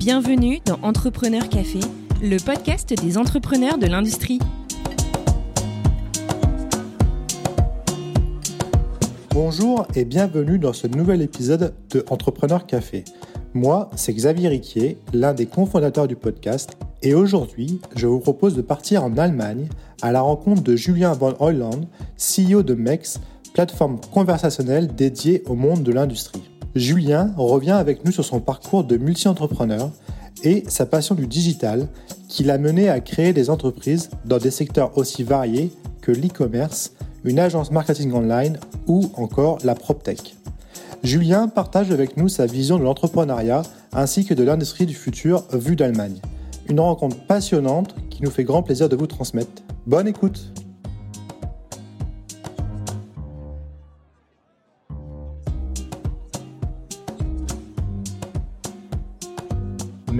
Bienvenue dans Entrepreneur Café, le podcast des entrepreneurs de l'industrie. Bonjour et bienvenue dans ce nouvel épisode de Entrepreneur Café. Moi, c'est Xavier Riquier, l'un des cofondateurs du podcast, et aujourd'hui, je vous propose de partir en Allemagne à la rencontre de Julien Van Heuland, CEO de MEX, plateforme conversationnelle dédiée au monde de l'industrie. Julien revient avec nous sur son parcours de multi-entrepreneur et sa passion du digital qui l'a mené à créer des entreprises dans des secteurs aussi variés que l'e-commerce, une agence marketing online ou encore la PropTech. Julien partage avec nous sa vision de l'entrepreneuriat ainsi que de l'industrie du futur vue d'Allemagne. Une rencontre passionnante qui nous fait grand plaisir de vous transmettre. Bonne écoute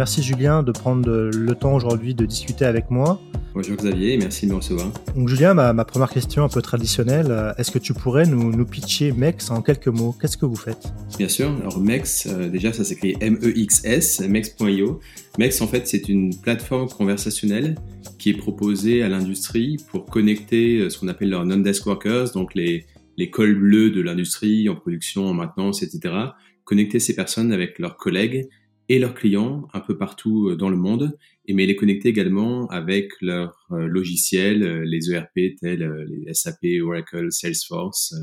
Merci Julien de prendre le temps aujourd'hui de discuter avec moi. Bonjour Xavier, merci de me recevoir. Donc Julien, ma, première question un peu traditionnelle, euh, est-ce que tu pourrais nous, nous pitcher MEX en quelques mots? Qu'est-ce que vous faites? Bien sûr, alors MEX, euh, déjà ça s'écrit M-E-X-S, MEX.io. MEX en fait c'est une plateforme conversationnelle qui est proposée à l'industrie pour connecter euh, ce qu'on appelle leurs non-desk workers, donc les, les cols bleus de l'industrie en production, en maintenance, etc. Connecter ces personnes avec leurs collègues et leurs clients un peu partout euh, dans le monde, et mais les connecter également avec leurs euh, logiciels, euh, les ERP tels les SAP, Oracle, Salesforce,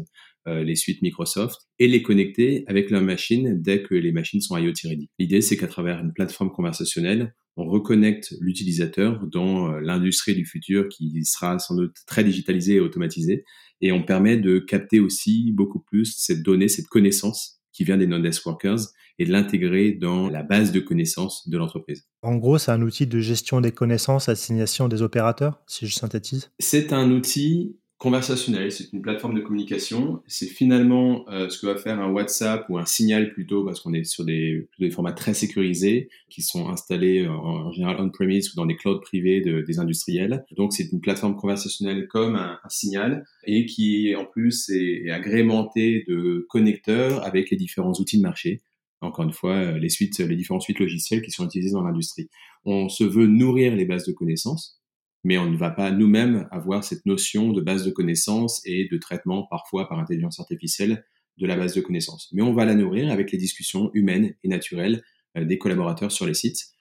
les suites Microsoft, et les connecter avec leurs machines dès que les machines sont IoT ready. L'idée, c'est qu'à travers une plateforme conversationnelle, on reconnecte l'utilisateur dans l'industrie du futur qui sera sans doute très digitalisée et automatisée, et on permet de capter aussi beaucoup plus cette donnée, cette connaissance qui vient des non-desk workers et de l'intégrer dans la base de connaissances de l'entreprise. En gros, c'est un outil de gestion des connaissances, assignation des opérateurs, si je synthétise? C'est un outil conversationnel, c'est une plateforme de communication. C'est finalement euh, ce que va faire un WhatsApp ou un Signal plutôt, parce qu'on est sur des, des, formats très sécurisés qui sont installés euh, en, général on-premise ou dans des clouds privés de, des industriels. Donc c'est une plateforme conversationnelle comme un, un, Signal et qui en plus est, est agrémentée de connecteurs avec les différents outils de marché encore une fois, euh, les suites, les différentes suites logicielles qui sont utilisées dans l'industrie. On se veut nourrir les bases de connaissances, mais on ne va pas nous-mêmes avoir cette notion de base de connaissances et de traitement parfois par intelligence artificielle de la base de connaissances. Mais on va la nourrir avec les discussions humaines et naturelles euh, des collaborateurs sur les sites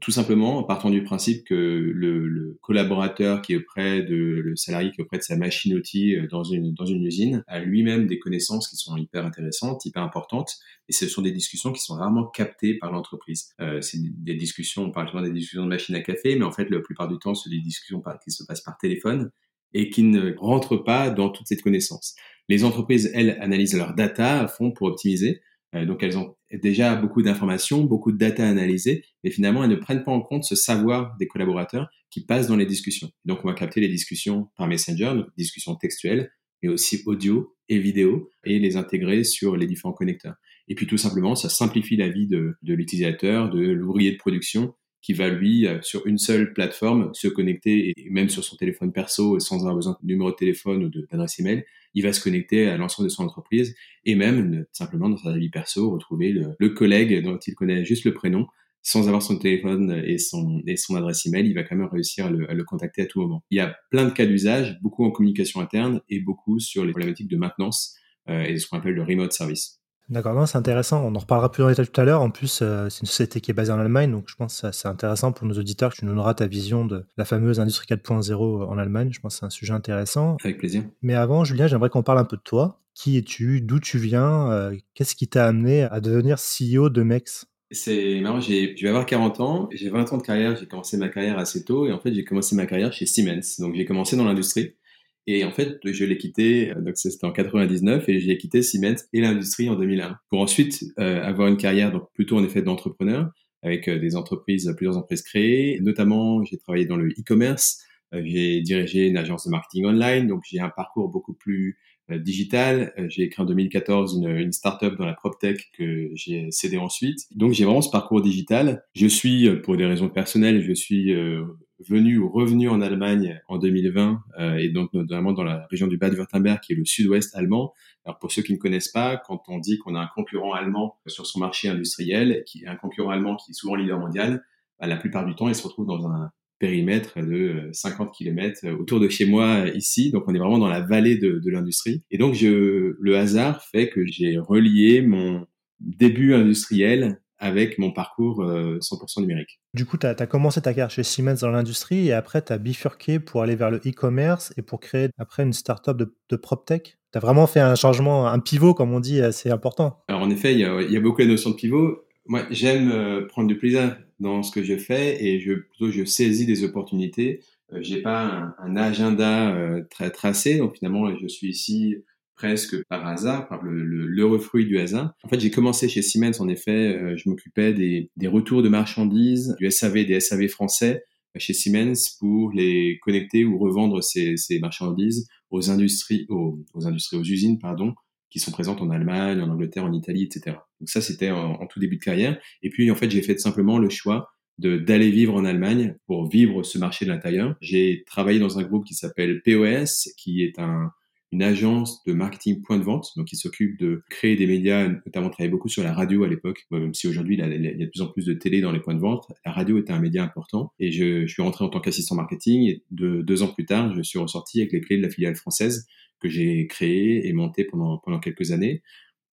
tout simplement en partant du principe que le, le, collaborateur qui est auprès de le salarié qui est auprès de sa machine outil euh, dans une dans une usine a lui-même des connaissances qui sont hyper intéressantes, hyper importantes, et ce sont des discussions qui sont rarement captées par l'entreprise. Euh, c'est des discussions, on parle souvent des discussions de machine à café, mais en fait la plupart du temps c'est des discussions qui se passent par téléphone et qui ne rentrent pas dans toute cette connaissance. Les entreprises, elles, analysent leur data à fond pour optimiser. Euh, donc elles ont déjà beaucoup d'informations, beaucoup de data analysées, mais finalement elles ne prennent pas en compte ce savoir des collaborateurs qui passent dans les discussions. Donc on va capter les discussions par Messenger, donc discussions textuelles, mais aussi audio et vidéo, et les intégrer sur les différents connecteurs. Et puis tout simplement, ça simplifie la vie de l'utilisateur, de l'ouvrier de production, qui va lui, euh, sur une seule plateforme, se connecter, et même sur son téléphone perso, sans avoir besoin de numéro de téléphone ou d'adresse email, il va se connecter à l'ensemble de son entreprise, et même, simplement, dans sa vie perso, retrouver le, collègue dont il connaît juste le prénom, sans avoir son téléphone et son, et son adresse email, il va quand même réussir à le, à le contacter à tout moment. Il y a plein de cas d'usage, beaucoup en communication interne et beaucoup sur les problématiques de maintenance euh, et ce qu'on appelle le remote service. D'accord, c'est intéressant. On en reparlera plus en détail tout à l'heure. En plus, euh, c'est une société qui est basée en Allemagne, donc je pense que c'est intéressant pour nos auditeurs que tu nous donneras ta vision de la fameuse industrie 4.0 en Allemagne. Je pense que c'est un sujet intéressant. Avec plaisir. Mais avant, Julien, j'aimerais qu'on parle un peu de toi. Qui es-tu? D'où tu viens? Euh, Qu'est-ce qui t'a amené à devenir CEO de MEX? C'est marrant, je vais avoir 40 ans, j'ai 20 ans de carrière, j'ai commencé ma carrière assez tôt et en fait j'ai commencé ma carrière chez Siemens. Donc j'ai commencé dans l'industrie. Et en fait, je l'ai quitté, euh, donc c'était en 99, et j'ai quitté Siemens et l'industrie en 2001, pour ensuite euh, avoir une carrière donc plutôt en effet d'entrepreneur, avec euh, des entreprises, plusieurs entreprises créées. Notamment, j'ai travaillé dans le e-commerce, j'ai dirigé une agence de marketing online, donc j'ai un parcours beaucoup plus digital. J'ai créé en 2014 une, une start-up dans la PropTech que j'ai cédé ensuite. Donc j'ai vraiment ce parcours digital. Je suis, pour des raisons personnelles, je suis venu ou revenu en Allemagne en 2020 euh, et donc notamment dans la région du Bade-Württemberg qui est le sud-ouest allemand. Alors pour ceux qui ne connaissent pas, quand on dit qu'on a un concurrent allemand sur son marché industriel, qui est un concurrent allemand qui est souvent leader mondial, bah, la plupart du temps il se retrouve dans un périmètre de 50 km autour de chez moi ici. Donc on est vraiment dans la vallée de, de l'industrie. Et donc je, le hasard fait que j'ai relié mon début industriel avec mon parcours 100% euh, numérique. Du coup, tu as, commencé ta carrière chez Siemens dans l'industrie et après, tu as bifurqué pour aller vers le e-commerce et pour créer après une startup de, de PropTech. Tu as vraiment fait un changement, un pivot, comme on dit, assez important. Alors, en effet, il y a, y a, beaucoup de notions de pivot. Moi, j'aime euh, prendre du plaisir dans ce que je fais et je, plutôt, je saisis des opportunités. Euh, j'ai pas un, un agenda très tracé, donc finalement, je suis ici presque par hasard, par le, le, fruit du hasard. En fait, j'ai commencé chez Siemens, en effet, euh, je m'occupais des, retours de marchandises, du SAV, des SAV français euh, chez Siemens pour les connecter ou revendre ces, marchandises aux industries, aux, aux, industries, aux usines, pardon, qui sont présentes en Allemagne, en Angleterre, en Italie, etc. Donc ça, c'était en, en, tout début de carrière. Et puis, en fait, j'ai fait simplement le choix d'aller vivre en Allemagne pour vivre ce marché de l'intérieur. J'ai travaillé dans un groupe qui s'appelle POS, qui est un, une agence de marketing point de vente, donc qui s'occupe de créer des médias, notamment travailler beaucoup sur la radio à l'époque, même si aujourd'hui il, y a de plus en plus de télé dans les points de vente, la radio était un média important. Et je, je suis rentré en tant qu'assistant marketing et de, deux ans plus tard, je suis ressorti avec les clés de la filiale française que j'ai créée et montée pendant, pendant quelques années.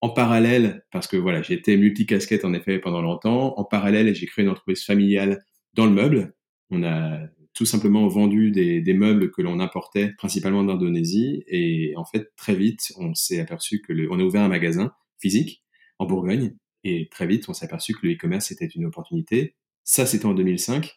En parallèle, parce que voilà, j'ai été multicasquette en effet pendant longtemps, en parallèle, j'ai créé une entreprise familiale dans le meuble. On a tout simplement vendu des, meubles que l'on importait principalement d'Indonésie. Et en fait, très vite, on s'est aperçu que le, on a ouvert un magasin physique en Bourgogne. Et très vite, on s'est aperçu que le e-commerce était une opportunité. Ça, c'était en 2005.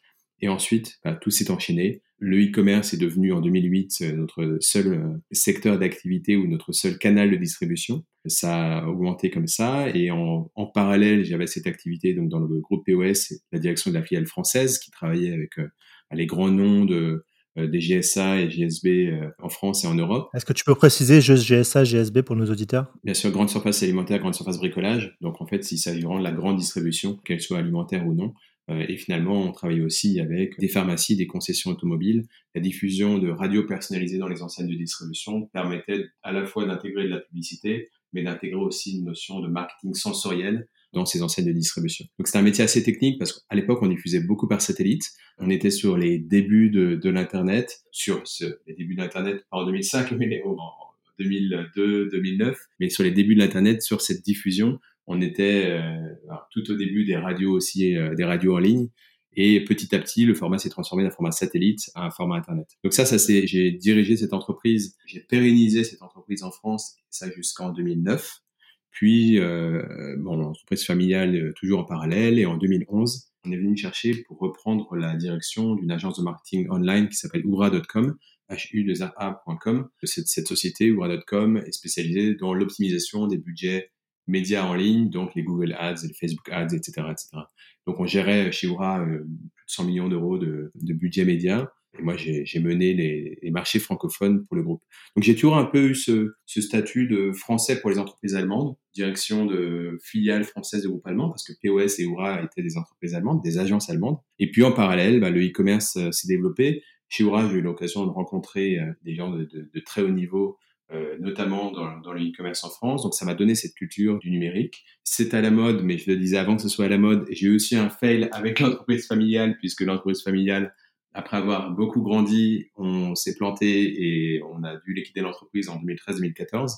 Et ensuite, bah, tout s'est enchaîné. Le e-commerce est devenu en 2008 euh, notre seul euh, secteur d'activité ou notre seul canal de distribution. Ça a augmenté comme ça. Et en, en parallèle, j'avais cette activité donc dans le groupe POS, la direction de la filiale française qui travaillait avec euh, les grands noms de, euh, des GSA et GSB euh, en France et en Europe. Est-ce que tu peux préciser juste GSA, GSB pour nos auditeurs? Bien sûr, grande surface alimentaire, grande surface bricolage. Donc en fait, il s'agit vraiment de la grande distribution, qu'elle soit alimentaire ou non. Euh, et finalement, on travaille aussi avec des pharmacies, des concessions automobiles. La diffusion de radios personnalisées dans les enseignes de distribution permettait à la fois d'intégrer de la publicité, mais d'intégrer aussi une notion de marketing sensoriel dans ces enseignes de distribution. Donc c'est un métier assez technique parce qu'à l'époque on diffusait beaucoup par satellite. On était sur les débuts de, de l'internet, sur ce, les débuts de l'internet pas en 2005 mais en 2002, 2009, mais sur les débuts de l'internet sur cette diffusion, on était euh, tout au début des radios aussi, euh, des radios en ligne. Et petit à petit, le format s'est transformé d'un format satellite à un format Internet. Donc ça, ça c'est, j'ai dirigé cette entreprise, j'ai pérennisé cette entreprise en France, ça jusqu'en 2009. Puis, euh, bon, l'entreprise familiale euh, toujours en parallèle. Et en 2011, on est venu me chercher pour reprendre la direction d'une agence de marketing online qui s'appelle oura.com, hu2a.com. Cette, cette société, oura.com, est spécialisée dans l'optimisation des budgets médias en ligne, donc les Google Ads, les Facebook Ads, etc. etc. Donc on gérait chez Oura euh, plus de 100 millions d'euros de, de budget média. Et moi, j'ai mené les, les, marchés francophones pour le groupe. Donc, j'ai toujours un peu eu ce, ce, statut de français pour les entreprises allemandes, direction de filiales françaises de groupe allemand, parce que POS et Oura étaient des entreprises allemandes, des agences allemandes. Et puis, en parallèle, bah, le e-commerce euh, s'est développé. Chez Oura, j'ai eu l'occasion de rencontrer euh, des gens de, de, de, très haut niveau, euh, notamment dans, dans le e-commerce en France. Donc, ça m'a donné cette culture du numérique. C'est à la mode, mais je le disais avant que ce soit à la mode. J'ai eu aussi un fail avec l'entreprise familiale, puisque l'entreprise familiale après avoir beaucoup grandi, on s'est planté et on a dû liquider l'entreprise en 2013-2014.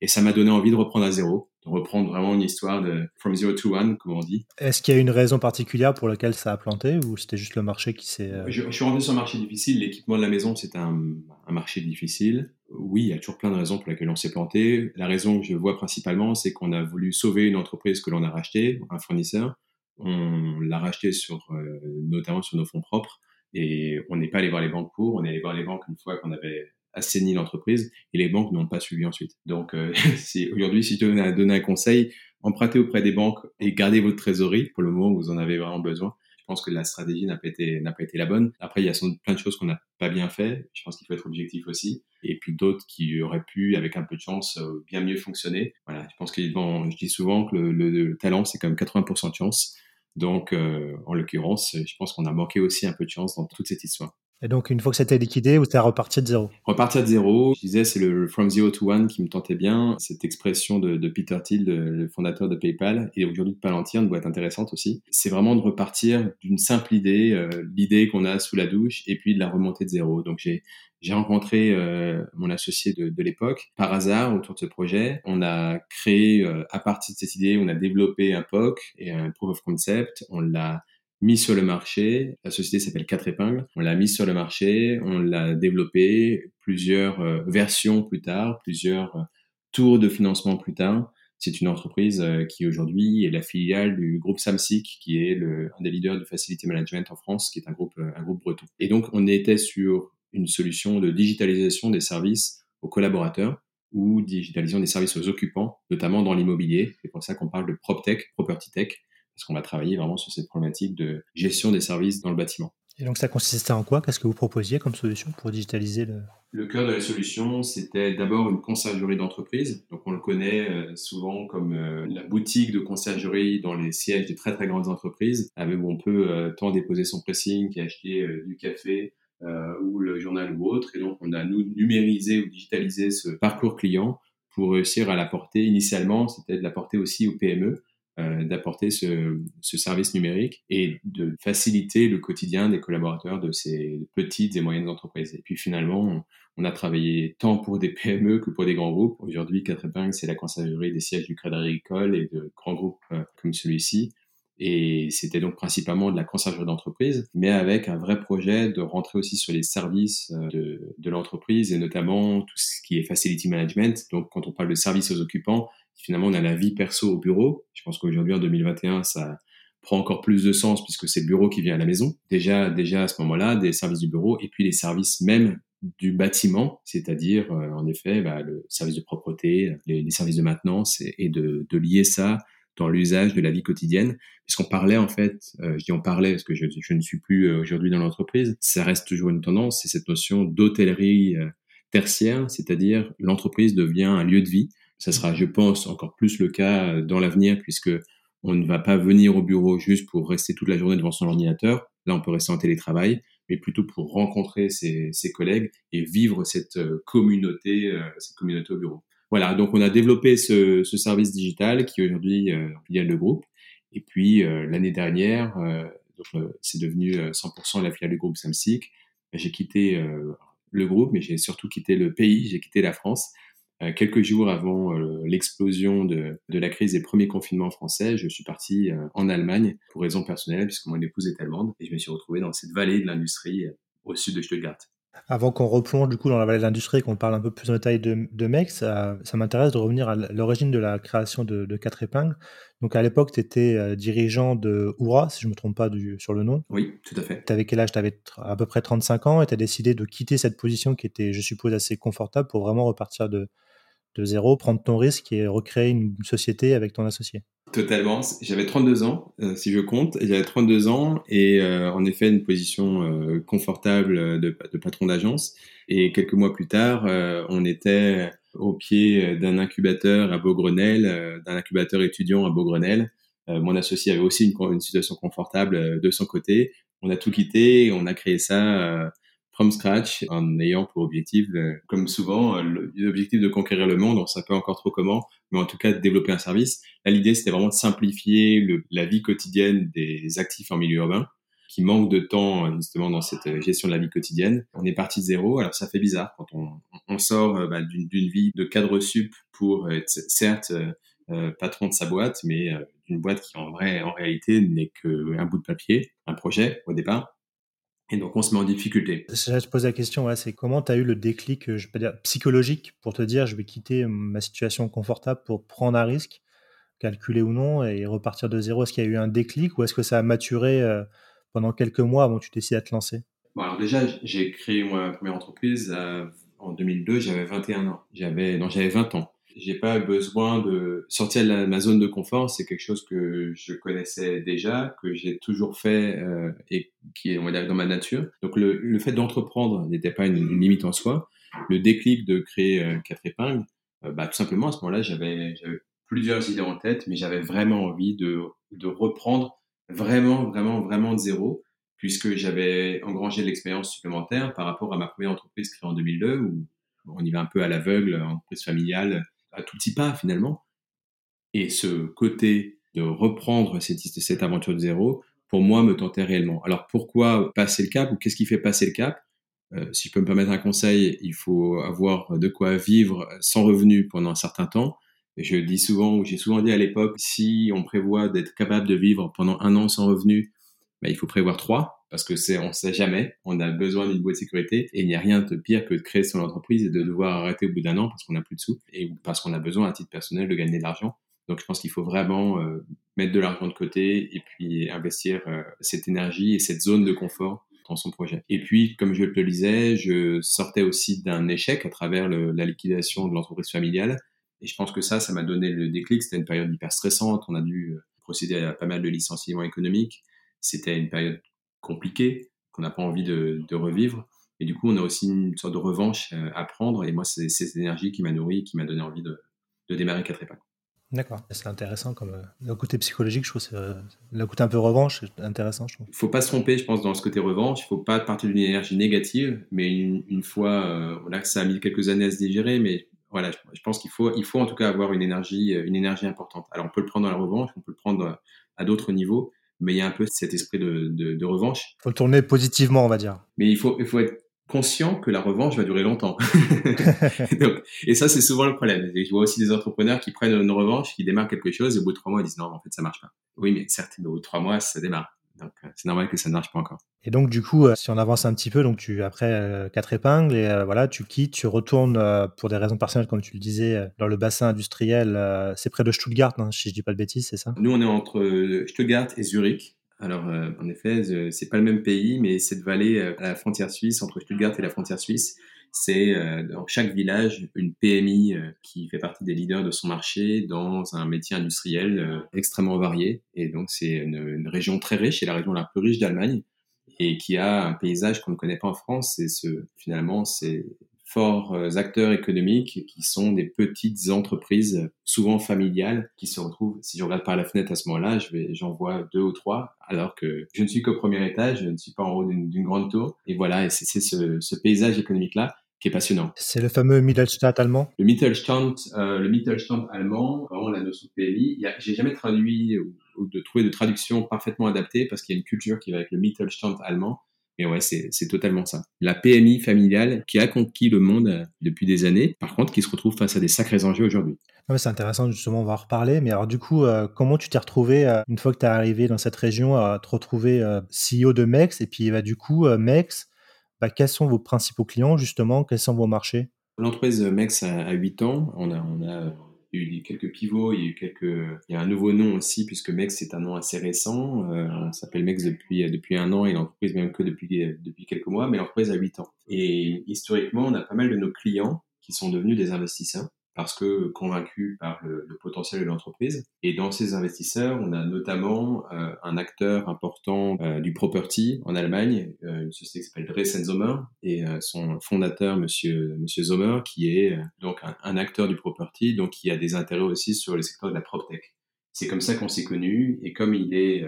Et ça m'a donné envie de reprendre à zéro, de reprendre vraiment une histoire de from zero to one, comme on dit. Est-ce qu'il y a une raison particulière pour laquelle ça a planté ou c'était juste le marché qui s'est... Euh, je, je, suis rentré sur un marché difficile. L'équipement de la maison, c'est un, un, marché difficile. Oui, il y a toujours plein de raisons pour lesquelles on s'est planté. La raison que je vois principalement, c'est qu'on a voulu sauver une entreprise que l'on a rachetée, un fournisseur. On l'a racheté sur, euh, notamment sur nos fonds propres. Et on n'est pas allé voir les banques pour, on est allé voir les banques une fois qu'on avait assaini l'entreprise et les banques n'ont pas suivi ensuite. Donc euh, aujourd'hui, si je devais donner un conseil, empruntez auprès des banques et gardez votre trésorerie pour le moment où vous en avez vraiment besoin. Je pense que la stratégie n'a pas été pas été la bonne. Après, il y a plein de choses qu'on n'a pas bien fait. Je pense qu'il faut être objectif aussi. Et puis d'autres qui auraient pu, avec un peu de chance, euh, bien mieux fonctionner. Voilà. Je pense que je dis souvent que le, le, le talent c'est comme 80% de chance. Donc, euh, en l'occurrence, je pense qu'on a manqué aussi un peu de chance dans toute cette histoire. Et donc, une fois que c'était liquidé, vous êtes reparti de zéro Repartir de zéro, je disais, c'est le from zero to one qui me tentait bien. Cette expression de, Peter Thiel, le fondateur de PayPal, et aujourd'hui de Palantir, une boîte intéressante aussi. C'est vraiment de repartir d'une simple idée, euh, l'idée qu'on a sous la douche, et puis de la remonter de zéro. Donc, j'ai j'ai rencontré euh, mon associé de, de l'époque par hasard autour de ce projet. On a créé, euh, à partir de cette idée, on a développé un POC et un Proof of Concept. On l'a mis sur le marché. La société s'appelle Quatre Épingles. On l'a mis sur le marché, on l'a développé, plusieurs euh, versions plus tard, plusieurs tours de financement plus tard. C'est une entreprise qui aujourd'hui est la filiale du groupe Samsic, qui est le, un des leaders de facility management en France, qui est un groupe, un groupe breton. Et donc, on était sur une solution de digitalisation des services aux collaborateurs ou digitalisation des services aux occupants, notamment dans l'immobilier. C'est pour ça qu'on parle de PropTech, Property Tech, parce qu'on va travailler vraiment sur cette problématique de gestion des services dans le bâtiment. Et donc ça consistait en quoi? Qu'est-ce que vous proposiez comme solution pour digitaliser le... Le cœur de la solution, c'était d'abord une conciergerie d'entreprise. Donc on le connaît euh, souvent comme euh, la boutique de conciergerie dans les sièges des très très grandes entreprises, avec où on peut euh, tant déposer son pressing qu'acheter du café, ou le journal ou autre. Et donc, on a nous numérisé ou digitalisé ce parcours client pour réussir à l'apporter. Initialement, c'était de l'apporter aussi aux PME, euh, d'apporter ce, ce, service numérique et de faciliter le quotidien des collaborateurs de ces petites et moyennes entreprises. Et puis finalement, on, a travaillé tant pour des PME que pour des grands groupes. Aujourd'hui, Quatre Épingles, c'est la conciergerie des sièges du Crédit Agricole et de grands groupes euh, comme celui-ci. Et c'était donc principalement de la conciergerie d'entreprise, mais avec un vrai projet de rentrer aussi sur les services euh, de, de l'entreprise et notamment tout ce qui est facility management. Donc, quand on parle de services aux occupants, finalement, on a la vie perso au bureau. Je pense qu'aujourd'hui, en 2021, ça prend encore plus de sens puisque c'est le bureau qui vient à la maison. Déjà, déjà à ce moment-là, des services du bureau et puis les services même du bâtiment, c'est-à-dire euh, en effet bah, le service de propreté, les, les services de maintenance et, et de, de, lier ça dans l'usage de la vie quotidienne, puisqu'on parlait en fait, euh, je dis on parlait parce que je, je ne suis plus euh, aujourd'hui dans l'entreprise, ça reste toujours une tendance, c'est cette notion d'hôtellerie euh, tertiaire, c'est-à-dire l'entreprise devient un lieu de vie. Ça sera, je pense, encore plus le cas dans l'avenir, puisque on ne va pas venir au bureau juste pour rester toute la journée devant son ordinateur. Là, on peut rester en télétravail, mais plutôt pour rencontrer ses, ses collègues et vivre cette communauté, cette communauté au bureau. Voilà, donc on a développé ce, ce service digital qui aujourd'hui euh, le groupe. Et puis euh, l'année dernière, euh, euh, c'est devenu 100% la filiale du groupe Samsic. J'ai quitté le groupe, mais j'ai surtout quitté le pays, j'ai quitté la France. quelques jours avant l'explosion de, de, la crise des premiers confinements français, je suis parti en Allemagne pour raisons personnelles, puisque mon épouse est allemande, et je me suis retrouvé dans cette vallée de l'industrie au sud de Stuttgart. Avant qu'on replonge du coup dans la vallée de l'industrie et qu'on parle un peu plus en détail de, de MEX, ça, m'intéresse de revenir à l'origine de la création de, de Quatre Épingles. Donc à l'époque, tu étais euh, dirigeant de Oura, si je ne me trompe pas du, sur le nom. Oui, tout à fait. Tu avais quel âge? Tu avais à peu près 35 ans et tu as décidé de quitter cette position qui était, je suppose, assez confortable pour vraiment repartir de, de zéro, prendre ton risque et recréer une société avec ton associé. Totalement. J'avais 32 ans, euh, si je compte. J'avais 32 ans et euh, en effet une position euh, confortable de, patron d'agence. Et quelques mois plus tard, on était au pied d'un incubateur à Beaugrenelle, d'un incubateur étudiant à Beaugrenelle. mon associé avait aussi une, une, situation confortable de son côté. On a tout quitté, on a créé ça from scratch en ayant pour objectif, euh, comme souvent, euh, l'objectif de conquérir le monde. On ne sait pas encore trop comment, mais en tout cas de développer un service. Là, l'idée, c'était vraiment de simplifier la vie quotidienne des actifs en milieu urbain qui manquent de temps justement dans cette gestion de la vie quotidienne. On est parti de zéro, alors ça fait bizarre quand on, sort euh, bah, d'une vie de cadre sup pour être certes euh, patron de sa boîte, mais euh, une boîte qui en vrai, en réalité, n'est qu'un bout de papier, un projet au départ. Et donc, on se met en difficulté. Je te pose la question, ouais, c'est comment tu as eu le déclic, euh, je peux dire, psychologique pour te dire, je vais quitter ma situation confortable pour prendre un risque, calculer ou non, et repartir de zéro Est-ce qu'il y a eu un déclic ou est-ce que ça a maturé euh, pendant quelques mois avant que tu décides à te lancer? Bon, Alors déjà, j'ai créé ma première entreprise euh, en 2002, j'avais 21 ans. J'avais, non, j'avais 20 ans j'ai pas besoin de sortir de ma zone de confort. C'est quelque chose que je connaissais déjà, que j'ai toujours fait euh, et qui est, on va dire, dans ma nature. Donc le, le fait d'entreprendre n'était pas une, limite en soi. Le déclic de créer euh, quatre épingles, euh, bah, tout simplement à ce moment-là, j'avais plusieurs idées en tête, mais j'avais vraiment envie de, de reprendre vraiment, vraiment, vraiment de zéro puisque j'avais engrangé l'expérience supplémentaire par rapport à ma première entreprise créée en 2002, où on y va un peu à l'aveugle, entreprise familiale, à tout petit pas finalement. Et ce côté de reprendre cette, cette aventure de zéro, pour moi, me tentait réellement. Alors pourquoi passer le cap ou qu'est-ce qui fait passer le cap? Euh, Si je peux me permettre un conseil, il faut avoir de quoi vivre sans revenu pendant un certain temps. je dis souvent, ou j'ai souvent dit à l'époque, si on prévoit d'être capable de vivre pendant un an sans revenu, bah, il faut prévoir trois parce que c'est on sait jamais, on a besoin d'une boîte de sécurité et il n'y a rien de pire que de créer son entreprise et de devoir arrêter au bout d'un an parce qu'on n'a plus de sous et parce qu'on a besoin à titre personnel de gagner de l'argent. Donc je pense qu'il faut vraiment euh, mettre de l'argent de côté et puis investir euh, cette énergie et cette zone de confort dans son projet. Et puis, comme je te le disais, je sortais aussi d'un échec à travers la liquidation de l'entreprise familiale. Et je pense que ça, ça m'a donné le déclic. C'était une période hyper stressante. On a dû euh, procéder à pas mal de licenciements économiques. C'était une période compliquée qu'on n'a pas envie de, de, revivre. Et du coup, on a aussi une sorte de revanche euh, à prendre. Et moi, c'est cette énergie qui m'a nourri, qui m'a donné envie de, de démarrer quatre épingles. D'accord, c'est intéressant comme euh, le côté psychologique, je trouve, euh, le côté un peu revanche, c'est intéressant, je trouve. Il faut pas se tromper, je pense, dans ce côté revanche. Il faut pas partir d'une énergie négative, mais une, fois, euh, voilà, ça a mis quelques années à se digérer, mais voilà, je, pense qu'il faut, il faut en tout cas avoir une énergie, une énergie importante. Alors, on peut le prendre dans la revanche, on peut le prendre à d'autres niveaux, mais il y a un peu cet esprit de, de, de revanche. Il faut le tourner positivement, on va dire. Mais il faut, il faut être conscient que la revanche va durer longtemps. et ça, c'est souvent le problème. je vois aussi des entrepreneurs qui prennent une revanche, qui démarrent quelque chose, et au bout de trois mois, ils disent non, en fait, ça marche pas. Oui, mais certes, au bout de trois mois, ça démarre. Donc, euh, c'est normal que ça ne marche pas encore. Et donc, du coup, euh, si on avance un petit peu, donc tu après euh, quatre épingles et voilà, tu quittes, tu retournes pour des raisons personnelles, comme tu le disais, dans le bassin industriel. c'est près de Stuttgart, hein, si je dis pas de bêtises, c'est ça? Nous, on est entre Stuttgart et Zurich. Alors, euh, en effet, c'est pas le même pays, mais cette vallée euh, à la frontière suisse, entre Stuttgart et la frontière suisse, c'est euh, dans chaque village une PMI qui fait partie des leaders de son marché dans un métier industriel extrêmement varié. Et donc, c'est une, une, région très riche, c'est la région la plus riche d'Allemagne et qui a un paysage qu'on ne connaît pas en France. C'est ce, finalement, c'est forts euh, acteurs économiques qui sont des petites entreprises, souvent familiales, qui se retrouvent, si je regarde par la fenêtre à ce moment-là, j'en vois deux ou trois, alors que je ne suis qu'au premier étage, je ne suis pas en haut d'une, grande tour. Et voilà, c'est, ce, ce paysage économique-là qui est passionnant. C'est le fameux Mittelstand allemand? Le Mittelstand, euh, le Mittelstand allemand, vraiment la notion de PMI, j'ai jamais traduit ou, ou, de trouvé de traduction parfaitement adaptée parce qu'il y a une culture qui va avec le Mittelstand allemand et ouais, c'est totalement ça. La PMI familiale qui a conquis le monde euh, depuis des années, par contre, qui se retrouve face à des sacrés enjeux aujourd'hui. c'est intéressant, justement, on va en reparler. Mais alors, du coup, euh, comment tu t'es retrouvé, euh, une fois que tu es arrivé dans cette région, à te retrouver CEO de MEX Et puis, bah, du coup, MEX, bah, quels sont vos principaux clients, justement? Quels sont vos marchés? L'entreprise MEX a, 8 ans. On a, a eu quelques pivots, il y a eu quelques, il y a un nouveau nom aussi puisque Mex c'est un nom assez récent. Euh, on s'appelle Mex depuis depuis un an et l'entreprise même que depuis depuis quelques mois, mais l'entreprise a huit ans. Et historiquement, on a pas mal de nos clients qui sont devenus des investisseurs parce que convaincus par le, potentiel de l'entreprise. Et dans ces investisseurs, on a notamment euh, un acteur important euh, du property en Allemagne, euh, une société qui s'appelle Dresen Sommer, et son fondateur, monsieur, monsieur Sommer, qui est donc un, acteur du property, donc qui a des intérêts aussi sur le secteur de la PropTech. C'est comme ça qu'on s'est connus, et comme il est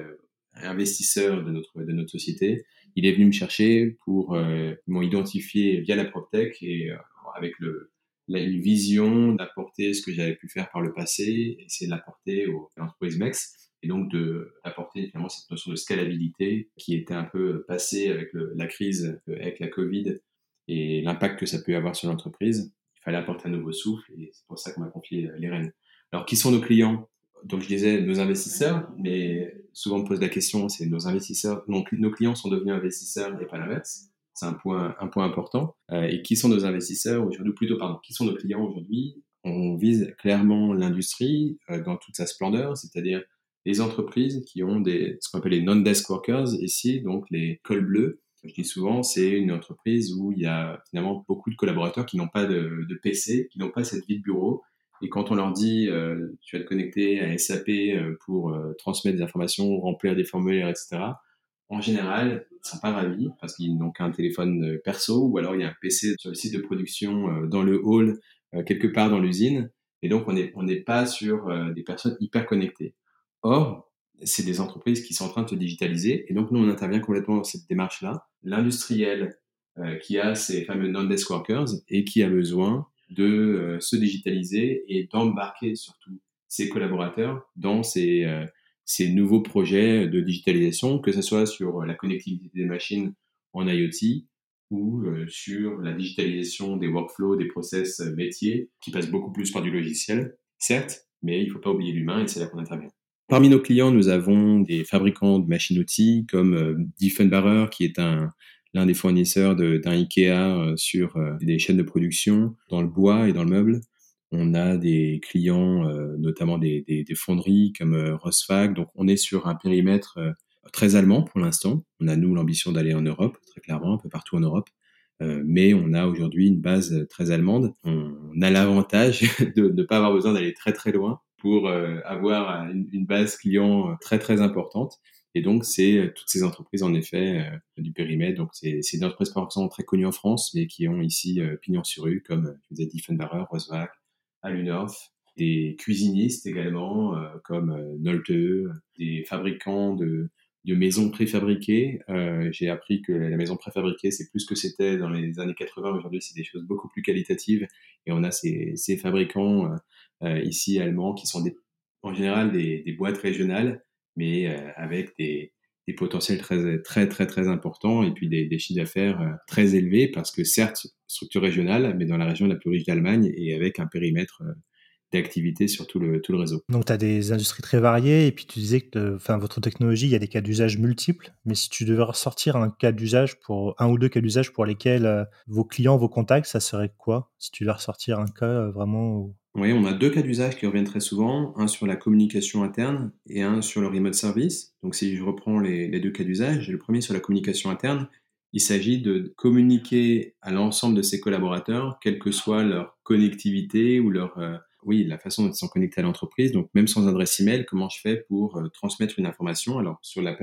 investisseur de notre, de notre société, il est venu me chercher pour m'identifier via la PropTech et avec le, une vision d'apporter ce que j'avais pu faire par le passé, essayer de l'apporter aux entreprises MEX, et donc d'apporter finalement cette notion de scalabilité qui était un peu passée avec la crise, avec la Covid et l'impact que ça peut avoir sur l'entreprise. Il fallait apporter un nouveau souffle et c'est pour ça qu'on m'a confié les rênes. Alors, qui sont nos clients? Donc, je disais nos investisseurs, mais souvent on me pose la question, c'est nos investisseurs, donc nos clients sont devenus investisseurs et pas l'inverse c'est un point, important. Euh, et qui sont nos investisseurs aujourd'hui, plutôt, pardon, qui sont nos clients aujourd'hui? On vise clairement l'industrie euh, dans toute sa splendeur, c'est-à-dire les entreprises qui ont des, ce qu'on appelle les non-desk workers ici, donc les cols bleus. Je dis souvent, c'est une entreprise où il y a finalement beaucoup de collaborateurs qui n'ont pas de, PC, qui n'ont pas cette vie de bureau. Et quand on leur dit, euh, tu vas te connecter à SAP pour transmettre des informations, remplir des formulaires, etc., en général, sont pas ravis parce qu'ils n'ont qu'un téléphone euh, perso ou alors il y a un PC sur le site de production euh, dans le hall euh, quelque part dans l'usine et donc on n'est on n'est pas sur des personnes hyper connectées. Or, c'est des entreprises qui sont en train de se digitaliser. Et donc, nous, on intervient complètement dans cette démarche-là. L'industriel qui a ces fameux non-desk workers et qui a besoin de se digitaliser et d'embarquer surtout ses collaborateurs dans ces, ces nouveaux projets de digitalisation, que ce soit sur la connectivité des machines en IoT ou sur la digitalisation des workflows, des process métiers, qui passent beaucoup plus par du logiciel, certes, mais il ne faut pas oublier l'humain et c'est là qu'on intervient. Parmi nos clients, nous avons des fabricants de machines-outils comme euh, Diffenbarer, qui est un, l'un des fournisseurs d'un IKEA euh, sur euh, des chaînes de production dans le bois et dans le meuble. On a des clients, euh, notamment des, des, des, fonderies comme Rosfag. Donc, on est sur un périmètre très allemand pour l'instant. On a, nous, l'ambition d'aller en Europe, très clairement, un peu partout en Europe. mais on a aujourd'hui une base très allemande. On a l'avantage de ne pas avoir besoin d'aller très très loin pour euh, avoir une, base client euh, très très importante. Et donc, c'est euh, toutes ces entreprises, en effet, du périmètre. Donc, c'est des entreprises pas forcément très connues en France, mais qui ont ici pignon sur rue, comme je vous ai dit, Diefenbarer, Roswag, Alunhof, des cuisinistes également, comme Nolte, des fabricants de, de maisons préfabriquées. Euh, J'ai appris que la maison préfabriquée, c'est plus que c'était dans les années 80. Aujourd'hui, c'est des choses beaucoup plus qualitatives. Et on a ces, ces fabricants euh, ici allemands qui sont des, en général des, des boîtes régionales, mais euh, avec des, des, potentiels très très très très importants et puis des, chiffres d'affaires euh, très élevés parce que certes structure régionale, mais dans la région la plus riche d'Allemagne et avec un périmètre d'activité sur tout le, tout le réseau. Donc, tu as des industries très variées et puis tu disais que enfin, votre technologie, il y a des cas d'usage multiples. Mais si tu devais ressortir un cas d'usage pour un ou deux cas d'usage pour lesquels vos clients, vos contacts, ça serait quoi? Si tu devais ressortir un cas vraiment on a deux cas d'usage qui reviennent très souvent, un sur la communication interne et un sur le remote service. Donc si je reprends les, deux cas d'usage, le premier sur la communication interne, il s'agit de communiquer à l'ensemble de ses collaborateurs, quelle que soit leur connectivité ou leur, euh, oui, la façon dont ils sont connectés à l'entreprise. Donc même sans adresse email, comment je fais pour euh, transmettre une information? Alors sur la,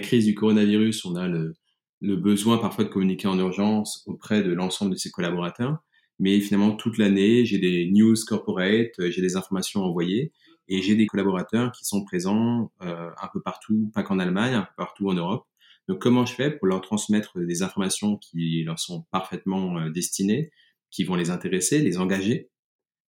crise du coronavirus, on a le besoin parfois de communiquer en urgence auprès de l'ensemble de ses collaborateurs mais finalement toute l'année, j'ai des news corporate, euh, j'ai des informations envoyées et j'ai des collaborateurs qui sont présents euh, un peu partout, pas qu'en Allemagne, un peu partout en Europe. Donc comment je fais pour leur transmettre des informations qui leur sont parfaitement euh, destinées, qui vont les intéresser, les engager,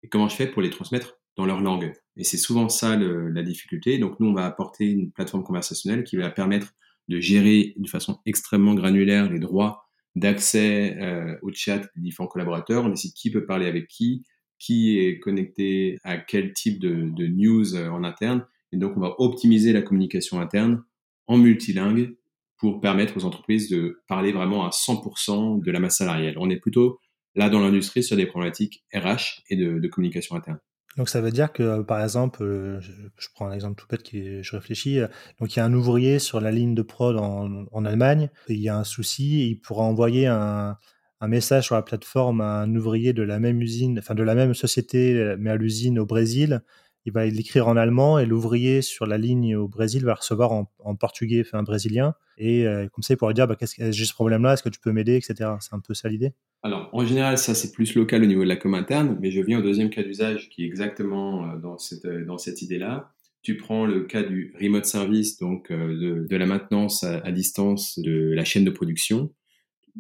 et comment je fais pour les transmettre dans leur langue? Et c'est souvent ça le, la difficulté. Donc nous, on va apporter une plateforme conversationnelle qui va permettre de gérer de façon extrêmement granulaire les droits d'accès euh, au chat des différents collaborateurs. On décide qui peut parler avec qui, qui est connecté à quel type de, de news euh, en interne. Et donc, on va optimiser la communication interne en multilingue pour permettre aux entreprises de parler vraiment à 100% de la masse salariale. On est plutôt là dans l'industrie sur des problématiques RH et de, de communication interne. Donc ça veut dire que, euh, par exemple, euh, je, prends un exemple tout bête qui je réfléchis. Euh, donc il y a un ouvrier sur la ligne de prod en, Allemagne, il y a un souci, il pourra envoyer un, un, message sur la plateforme à un ouvrier de la même usine, enfin de la même société, mais à l'usine au Brésil. Il va l'écrire en allemand et l'ouvrier sur la ligne au Brésil va recevoir en, en portugais, enfin brésilien. Et comme ça, il pourra dire, bah, qu'est-ce que j'ai ce problème-là, est-ce que tu peux m'aider, etc. C'est un peu ça l'idée. Alors, en général, ça, c'est plus local au niveau de la com interne, mais je viens au deuxième cas d'usage qui est exactement euh, dans cette, euh, dans cette idée-là. Tu prends le cas du remote service, donc euh, de, de la maintenance à, distance de la chaîne de production.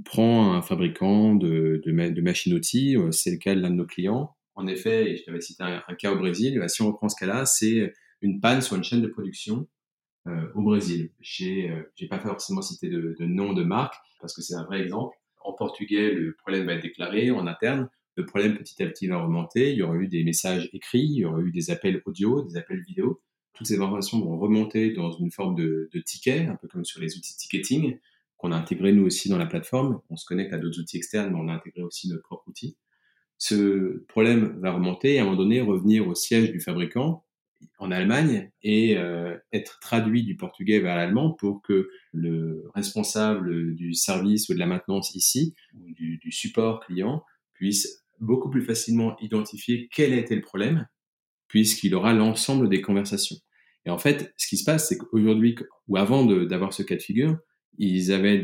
Prends un fabricant de, de, de machines-outils, c'est le cas de l'un de nos clients. En effet, et je t'avais cité un, cas au Brésil, si on reprend ce cas-là, c'est une panne sur une chaîne de production euh, au Brésil. J'ai euh, pas forcément cité de, de nom de marque, parce que c'est un vrai exemple en portugais, le problème va être déclaré en interne. Le problème petit à petit va remonter. Il y aura eu des messages écrits, il y aura eu des appels audio, des appels vidéo. Toutes ces informations vont remonter dans une forme de, de ticket, un peu comme sur les outils de ticketing qu'on a intégré nous aussi dans la plateforme. On se connecte à d'autres outils externes, mais on a intégré aussi notre propre outil. Ce problème va remonter et à un moment donné revenir au siège du fabricant en Allemagne et euh, être traduit du portugais vers l'allemand pour que le responsable du service ou de la maintenance ici, ou du, support client, puisse beaucoup plus facilement identifier quel était le problème, puisqu'il aura l'ensemble des conversations. Et en fait, ce qui se passe, c'est qu'aujourd'hui, ou avant d'avoir ce cas de figure, ils avaient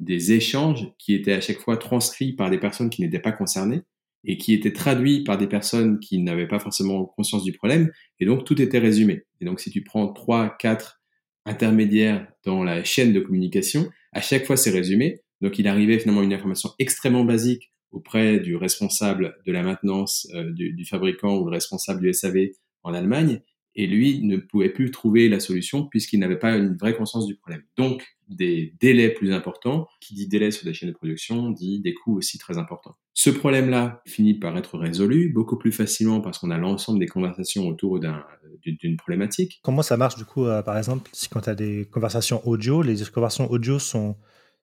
des échanges qui étaient à chaque fois transcrits par des personnes qui n'étaient pas concernées, et qui était traduit par des personnes qui n'avaient pas forcément conscience du problème, et donc tout était résumé. Et donc si tu prends trois, quatre intermédiaires dans la chaîne de communication, à chaque fois c'est résumé. Donc il arrivait finalement une information extrêmement basique auprès du responsable de la maintenance euh, du, du, fabricant ou le responsable du SAV en Allemagne, et lui ne pouvait plus trouver la solution puisqu'il n'avait pas une vraie conscience du problème. Donc, des délais plus importants, qui dit délai sur des chaînes de production, dit des coûts aussi très importants. Ce problème-là finit par être résolu beaucoup plus facilement parce qu'on a l'ensemble des conversations autour d'une problématique. Comment ça marche du coup, euh, par exemple, si quand tu as des conversations audio, les conversations audio sont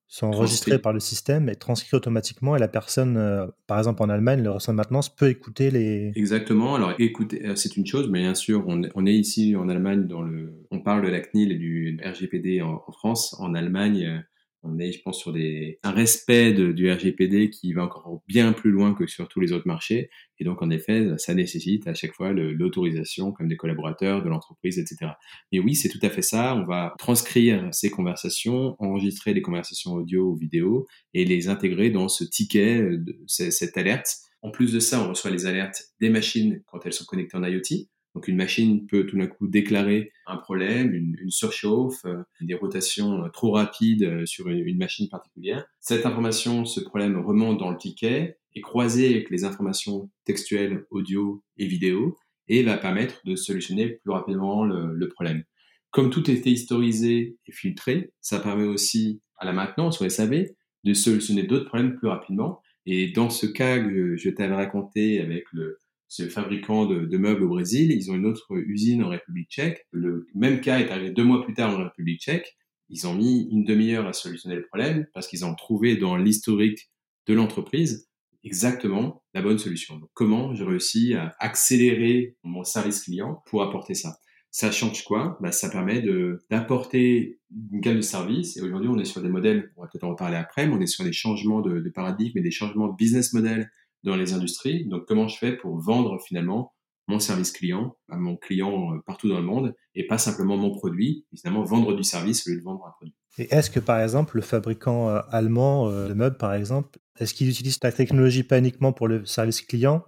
sont enregistrés par le système et transcrits automatiquement et la personne, euh, par exemple en Allemagne, le responsable de maintenance peut écouter les... Exactement, alors écouter, euh, c'est une chose, mais bien sûr, on, on, est ici en Allemagne, dans le, on parle de la CNIL et du RGPD en, en France. En Allemagne, euh, on est, je pense, sur des, un respect du RGPD qui va encore bien plus loin que sur tous les autres marchés. Et donc, en effet, ça nécessite à chaque fois l'autorisation comme des collaborateurs de l'entreprise, etc. Mais oui, c'est tout à fait ça. On va transcrire ces conversations, enregistrer les conversations audio ou vidéo et les intégrer dans ce ticket, cette alerte. En plus de ça, on reçoit les alertes des machines quand elles sont connectées en IoT. Donc une machine peut tout d'un coup déclarer un problème, une, surchauffe, euh, des rotations euh, trop rapides euh, sur une, machine particulière. Cette information, ce problème remonte dans le ticket, est croisé avec les informations textuelles, audio et vidéo, et va permettre de solutionner plus rapidement le, le problème. Comme tout était historisé et filtré, ça permet aussi à la maintenance, au SAV, de solutionner d'autres problèmes plus rapidement. Et dans ce cas que je t'avais raconté avec le, ce fabricant de, meubles au Brésil. Ils ont une autre usine en République tchèque. Le même cas est arrivé deux mois plus tard en République tchèque. Ils ont mis une demi-heure à solutionner le problème parce qu'ils ont trouvé dans l'historique de l'entreprise exactement la bonne solution. Donc, comment j'ai réussi à accélérer mon service client pour apporter ça? Ça change quoi? Bah, Ça permet d'apporter une gamme de services. Et aujourd'hui, on est sur des modèles, on va peut-être en reparler après, mais on est sur des changements de, de paradigme et des changements de business model dans les industries. Donc, comment je fais pour vendre finalement mon service client à mon client euh, partout dans le monde et pas simplement mon produit, finalement vendre du service au lieu de vendre un produit? Et est-ce que par exemple le fabricant euh, allemand euh, de meubles par exemple, est-ce qu'il utilise ta technologie pas uniquement pour le service client,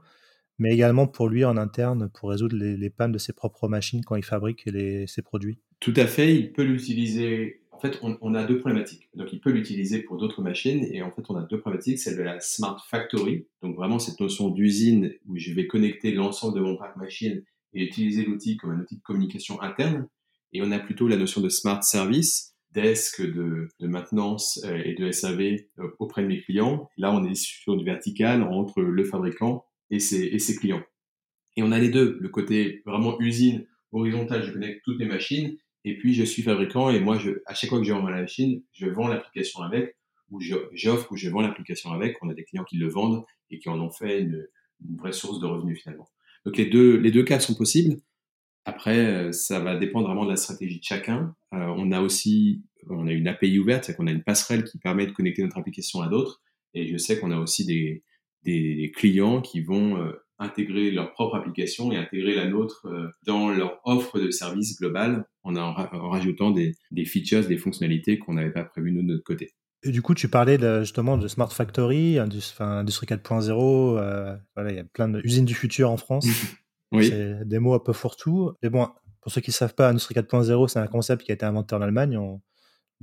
mais également pour lui en interne pour résoudre les, pannes de ses propres machines quand il fabrique les, ses produits? Tout à fait, il peut l'utiliser en fait, on, a deux problématiques. Donc, il peut l'utiliser pour d'autres machines. Et en fait, on a deux problématiques. Celle de la Smart Factory. Donc, vraiment, cette notion d'usine où je vais connecter l'ensemble de mon parc machine et utiliser l'outil comme un outil de communication interne. Et on a plutôt la notion de Smart Service, desk de, maintenance euh, et de SAV euh, auprès de mes clients. Là, on est sur du vertical entre le fabricant et ses, et ses clients. Et on a les deux. Le côté vraiment usine horizontale, je connecte toutes mes machines et puis, je suis fabricant et moi, je, à chaque fois que je vends la machine, je vends l'application avec, ou j'offre ou je vends l'application avec. On a des clients qui le vendent et qui en ont fait une, vraie source de revenus finalement. Donc, les deux, les deux cas sont possibles. Après, euh, ça va dépendre vraiment de la stratégie de chacun. Euh, on a aussi, on a une API ouverte, c'est qu'on a une passerelle qui permet de connecter notre application à d'autres. Et je sais qu'on a aussi des, des clients qui vont euh, intégrer leur propre application et intégrer la nôtre euh, dans leur offre de service global en, en, rajoutant des, des, features, des fonctionnalités qu'on n'avait pas prévues nous de notre côté. Et du coup, tu parlais de, justement de Smart Factory, Industrie, Industrie 4.0. Euh, voilà, il y a plein d'usines du futur en France. oui. C'est des mots un peu fourre-tout. Mais bon, pour ceux qui ne savent pas, Industrie 4.0, c'est un concept qui a été inventé en Allemagne en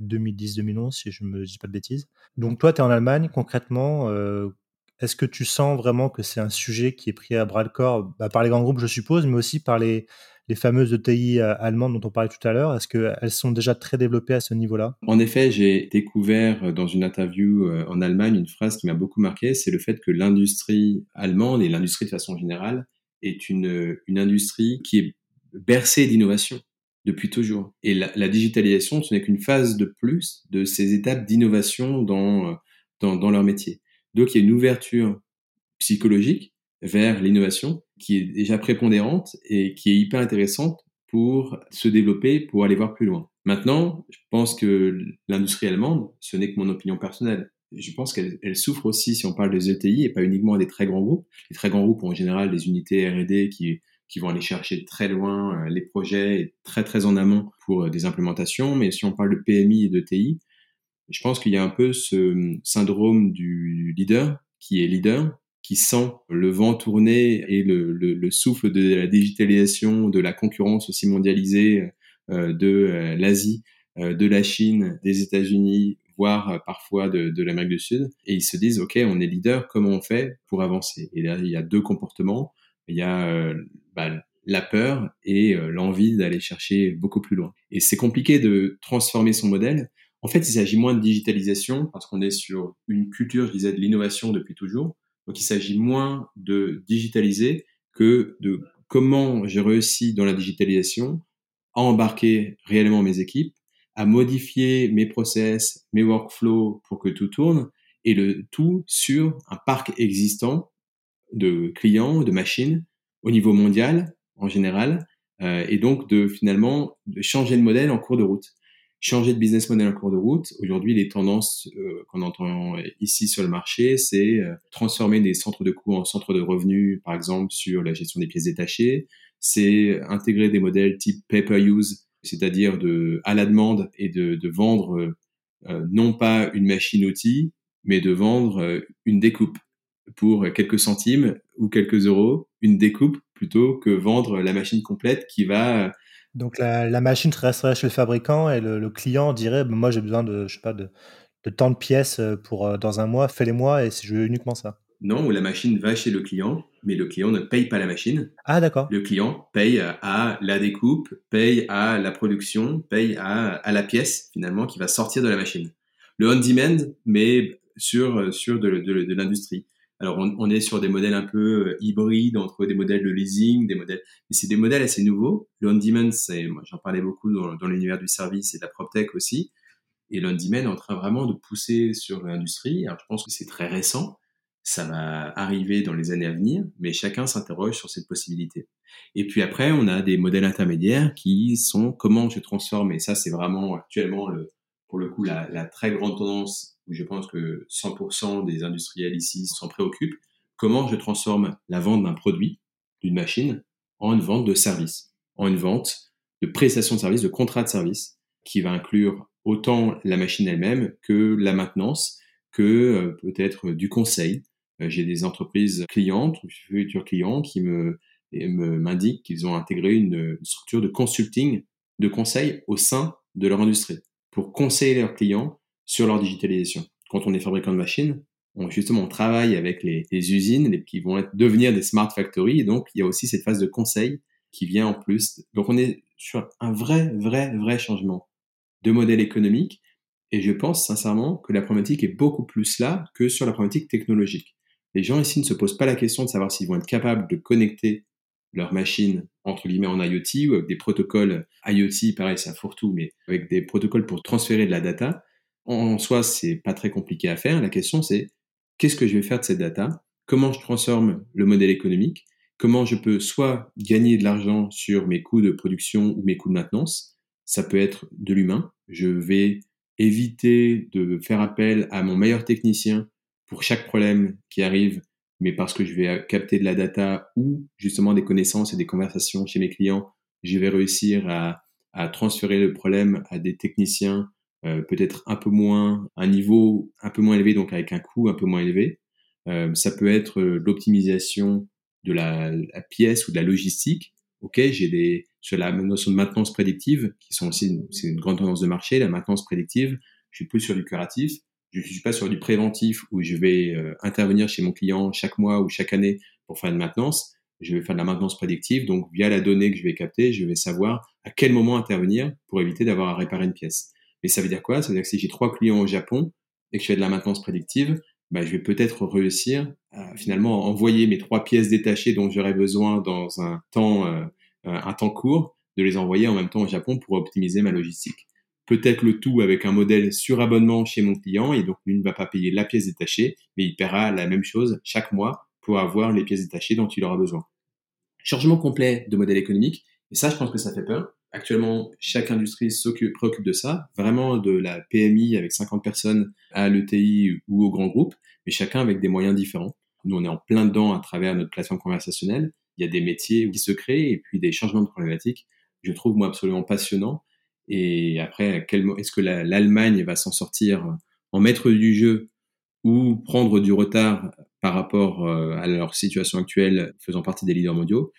2010-2011, si je ne me dis pas de bêtises. Donc, toi, tu es en Allemagne. Concrètement, euh, est-ce que tu sens vraiment que c'est un sujet qui est pris à bras le corps bah, par les grands groupes, je suppose, mais aussi par les, les fameuses ETI euh, allemandes dont on parlait tout à l'heure? Est-ce qu'elles sont déjà très développées à ce niveau-là? En effet, j'ai découvert euh, dans une interview euh, en Allemagne une phrase qui m'a beaucoup marqué, c'est le fait que l'industrie allemande et l'industrie de façon générale est une, une industrie qui est bercée d'innovation depuis toujours. Et la, digitalisation, ce n'est qu'une phase de plus de ces étapes d'innovation dans, dans, dans leur métier. Donc, il y a une ouverture psychologique vers l'innovation qui est déjà prépondérante et qui est hyper intéressante pour se développer, pour aller voir plus loin. Maintenant, je pense que l'industrie allemande, ce n'est que mon opinion personnelle. Je pense qu'elle souffre aussi, si on parle des ETI, et pas uniquement des très grands groupes. Les très grands groupes ont en général des unités R&D qui, vont aller chercher très loin euh, les projets, très très en amont pour euh, des implémentations. Mais si on parle de PMI et d'ETI, je pense qu'il y a un peu ce syndrome du leader qui est leader, qui sent le vent tourner et le, le, souffle de la digitalisation, de la concurrence aussi mondialisée euh, de euh, l'Asie, euh, de la Chine, des États-Unis, voire parfois de, de l'Amérique du Sud. Et ils se disent, OK, on est leader, comment on fait pour avancer? Et là, il y a deux comportements. Il y a bah, la peur et l'envie d'aller chercher beaucoup plus loin. Et c'est compliqué de transformer son modèle. En fait, il s'agit moins de digitalisation parce qu'on est sur une culture, je disais, de l'innovation depuis toujours. Donc, il s'agit moins de digitaliser que de comment j'ai réussi dans la digitalisation à embarquer réellement mes équipes, à modifier mes process, mes workflows pour que tout tourne, et le tout sur un parc existant de clients, de machines au niveau mondial en général, euh, et donc de finalement de changer de modèle en cours de route changer de business model en cours de route. Aujourd'hui, les tendances euh, qu'on entend ici sur le marché, c'est euh, transformer des centres de coûts en centres de revenus, par exemple sur la gestion des pièces détachées. C'est intégrer des modèles type pay-per-use, c'est-à-dire de à la demande et de, de vendre euh, non pas une machine-outil, mais de vendre une découpe pour quelques centimes ou quelques euros, une découpe plutôt que vendre la machine complète qui va donc la, machine resterait chez le fabricant et le, client dirait bah, moi j'ai besoin de je sais pas de, de tant de pièces euh, pour euh, dans un mois, fais-les-moi et je veux uniquement ça. Non, où la machine va chez le client, mais le client ne paye pas la machine. Ah d'accord. Le client paye à la découpe, paye à la production, paye à, à la pièce finalement qui va sortir de la machine. Le on-demand, mais sur sur de, de, de l'industrie. Alors, on, est sur des modèles un peu euh, hybrides entre des modèles de leasing, des modèles, mais c'est des modèles assez nouveaux. Le on-demand, c'est, moi, j'en parlais beaucoup dans, l'univers du service et de la PropTech aussi. Et l'on-demand est en train vraiment de pousser sur l'industrie. Alors, je pense que c'est très récent. Ça va arriver dans les années à venir, mais chacun s'interroge sur cette possibilité. Et puis après, on a des modèles intermédiaires qui sont comment je transforme, et ça, c'est vraiment actuellement le, pour le coup, la, la très grande tendance où je pense que 100% des industriels ici s'en préoccupent, comment je transforme la vente d'un produit, d'une machine, en une vente de service, en une vente de prestation de service, de contrat de service, qui va inclure autant la machine elle-même que la maintenance, que euh, peut-être du conseil. Euh, j'ai des entreprises clientes, futurs clients, qui me m'indiquent qu'ils ont intégré une structure de consulting, de conseil au sein de leur industrie, pour conseiller leurs clients sur leur digitalisation. Quand on est fabricant de machines, on, justement, on travaille avec les, usines qui vont devenir des smart factories. Et donc, il y a aussi cette phase de conseil qui vient en plus. Donc, on est sur un vrai, vrai, vrai changement de modèle économique. Et je pense sincèrement que la problématique est beaucoup plus là que sur la problématique technologique. Les gens ici ne se posent pas la question de savoir s'ils vont être capables de connecter leurs machines entre guillemets en IoT ou avec des protocoles IoT, pareil, ça fourre-tout, mais avec des protocoles pour transférer de la data en soi, c'est pas très compliqué à faire. La question, c'est qu'est-ce que je vais faire de cette data? Comment je transforme le modèle économique? Comment je peux soit gagner de l'argent sur mes coûts de production ou mes coûts de maintenance? Ça peut être de l'humain. Je vais éviter de faire appel à mon meilleur technicien pour chaque problème qui arrive, mais parce que je vais capter de la data ou justement des connaissances et des conversations chez mes clients, je vais réussir à, à transférer le problème à des techniciens euh, peut-être un peu moins, un niveau un peu moins élevé, donc avec un coût un peu moins élevé. Euh, ça peut être euh, l'optimisation de la, pièce ou de la logistique. Ok, j'ai des sur la notion de maintenance prédictive, qui sont aussi c'est une grande tendance de marché, la maintenance prédictive. Je suis plus sur du curatif. Je suis pas sur du préventif où je vais intervenir chez mon client chaque mois ou chaque année pour faire une maintenance. Je vais faire de la maintenance prédictive. Donc, via la donnée que je vais capter, je vais savoir à quel moment intervenir pour éviter d'avoir à réparer une pièce. Et ça veut dire quoi? Ça veut dire que si j'ai trois clients au Japon et que je fais de la maintenance prédictive, bah, je vais peut-être réussir à envoyer mes trois pièces détachées dont j'aurais besoin dans un temps, euh, euh, un temps court, de les envoyer en même temps au Japon pour optimiser ma logistique. Peut-être le tout avec un modèle sur abonnement chez mon client et donc lui ne va pas payer la pièce détachée, mais il paiera la même chose chaque mois pour avoir les pièces détachées dont il aura besoin. Changement complet de modèle économique, et ça je pense que ça fait peur Actuellement, chaque industrie s'occupe, de ça, vraiment de la PMI avec 50 personnes à l'ETI ou au grand groupe, mais chacun avec des moyens différents. Nous, on est en plein dedans à travers notre plateforme conversationnelle. Il y a des métiers qui se créent et puis des changements de problématiques. Je trouve, moi, absolument passionnant. Et après, est-ce que l'Allemagne va s'en sortir en maître du jeu ou prendre du retard par rapport à leur situation actuelle, faisant partie des leaders mondiaux,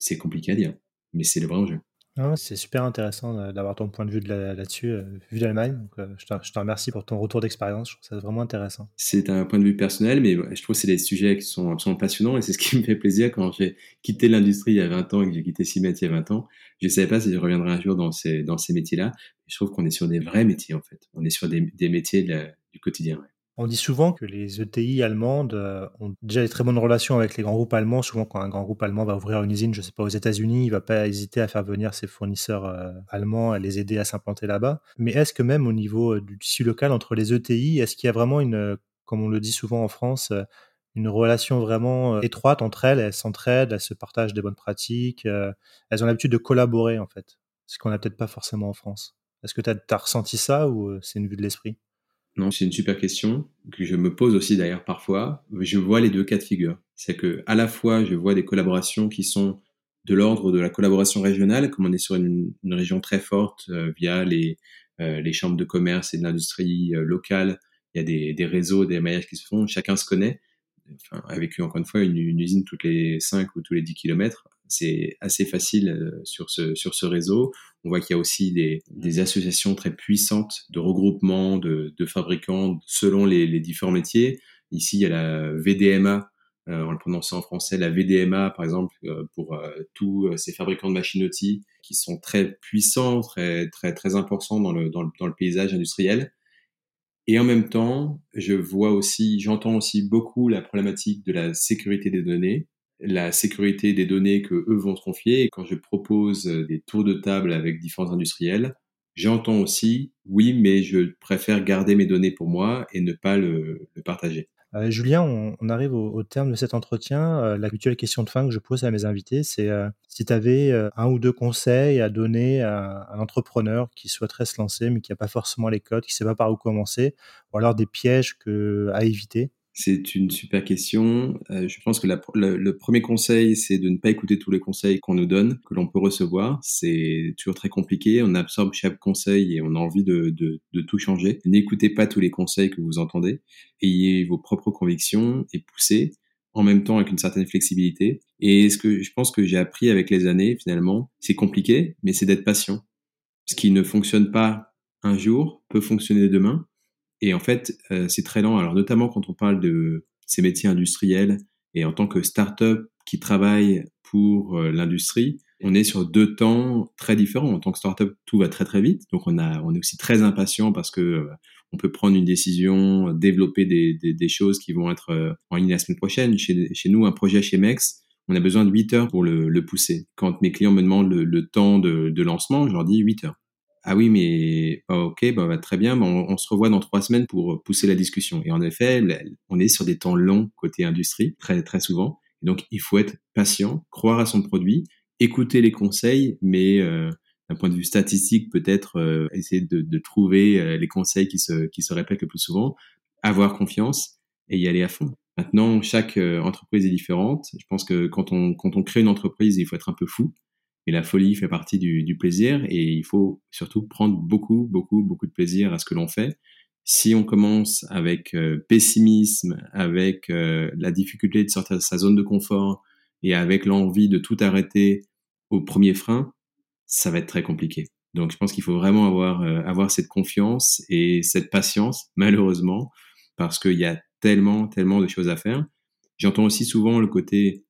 c'est compliqué à dire. Mais c'est le vrai enjeu. Ah c'est super intéressant d'avoir ton point de vue là-dessus, euh, vu d'Allemagne. Euh, je, te, remercie pour ton retour d'expérience. Je trouve ça vraiment intéressant. C'est un point de vue personnel, mais je trouve que c'est des sujets qui sont absolument passionnants et c'est ce qui me fait plaisir quand j'ai quitté l'industrie il y a 20 ans et que j'ai quitté Siemens il y a 20 ans. Je ne savais pas si je reviendrais un jour dans ces, dans ces métiers-là. Je trouve qu'on est sur des vrais métiers, en fait. On est sur des, des métiers du quotidien. On dit souvent que les ETI allemandes euh, ont déjà des très bonnes relations avec les grands groupes allemands. Souvent, quand un grand groupe allemand va ouvrir une usine, je ne sais pas, aux États-Unis, il va pas hésiter à faire venir ses fournisseurs euh, allemands, à les aider à s'implanter là-bas. Mais est-ce que même au niveau euh, du tissu local entre les ETI, est-ce qu'il y a vraiment une, comme on le dit souvent en France, une relation vraiment étroite entre elles? Elles s'entraident, elles se partagent des bonnes pratiques, elles ont l'habitude de collaborer en fait, ce qu'on n'a peut-être pas forcément en France. Est-ce que tu as ressenti ça ou c'est une vue de l'esprit? Non, c'est une super question que je me pose aussi d'ailleurs parfois. Je vois les deux cas de figure. C'est que à la fois je vois des collaborations qui sont de l'ordre de la collaboration régionale, comme on est sur une, région très forte euh, via les, euh, les chambres de commerce et de l'industrie euh, locale. Il y a des, réseaux, des maillages qui se font, chacun se connaît. Enfin, avec encore une fois une, une usine toutes les 5 ou tous les 10 kilomètres, c'est assez facile euh, sur ce, sur ce réseau. On voit qu'il y a aussi des, des, associations très puissantes de regroupement de, de fabricants selon les, les, différents métiers. Ici, il y a la VDMA, euh, en le prononçant en français, la VDMA, par exemple, euh, pour euh, tous ces fabricants de machines-outils qui sont très puissants, très, très, très importants dans le, dans le, dans le paysage industriel. Et en même temps, je vois aussi, j'entends aussi beaucoup la problématique de la sécurité des données la sécurité des données que eux vont se confier. Et quand je propose euh, des tours de table avec différents industriels, j'entends aussi, oui, mais je préfère garder mes données pour moi et ne pas le, partager. Euh, Julien, on, arrive au, terme de cet entretien. Euh, la question de fin que je pose à mes invités, c'est si tu avais un ou deux conseils à donner à un entrepreneur qui souhaiterait se lancer, mais qui n'a pas forcément les codes, qui ne sait pas par où commencer, ou alors des pièges à éviter. C'est une super question. Euh, je pense que le, premier conseil, c'est de ne pas écouter tous les conseils qu'on nous donne, que l'on peut recevoir. C'est toujours très compliqué. On absorbe chaque conseil et on a envie de, tout changer. N'écoutez pas tous les conseils que vous entendez. Ayez vos propres convictions et poussez en même temps avec une certaine flexibilité. Et ce que je pense que j'ai appris avec les années, finalement, c'est compliqué, mais c'est d'être patient. Ce qui ne fonctionne pas un jour peut fonctionner demain. Et en fait, euh, c'est très lent. Alors notamment quand on parle de ces métiers industriels et en tant que start-up qui travaille pour euh, l'industrie, on est sur deux temps très différents. En tant que start-up, tout va très très vite, donc on a, on est aussi très impatient parce que euh, on peut prendre une décision, développer des, des, choses qui vont être en ligne la semaine prochaine. Chez, chez nous, un projet chez Mex, on a besoin de 8 heures pour le, le pousser. Quand mes clients me demandent le, le temps de, de lancement, je leur dis 8 heures. Ah oui, mais oh, ok, bah, bah, très bien, on, se revoit dans trois semaines pour pousser la discussion. Et en effet, on est sur des temps longs côté industrie, très très souvent. Donc il faut être patient, croire à son produit, écouter les conseils, mais euh, d'un point de vue statistique, peut-être euh, essayer de, de trouver euh, les conseils qui se, qui se répètent le plus souvent, avoir confiance et y aller à fond. Maintenant, chaque entreprise est différente. Je pense que quand on, quand on crée une entreprise, il faut être un peu fou. Et la folie fait partie du, du, plaisir et il faut surtout prendre beaucoup, beaucoup, beaucoup de plaisir à ce que l'on fait. Si on commence avec euh, pessimisme, avec euh, la difficulté de sortir de sa zone de confort et avec l'envie de tout arrêter au premier frein, ça va être très compliqué. Donc je pense qu'il faut vraiment avoir, euh, avoir cette confiance et cette patience, malheureusement, parce qu'il y a tellement, tellement de choses à faire. J'entends aussi souvent le côté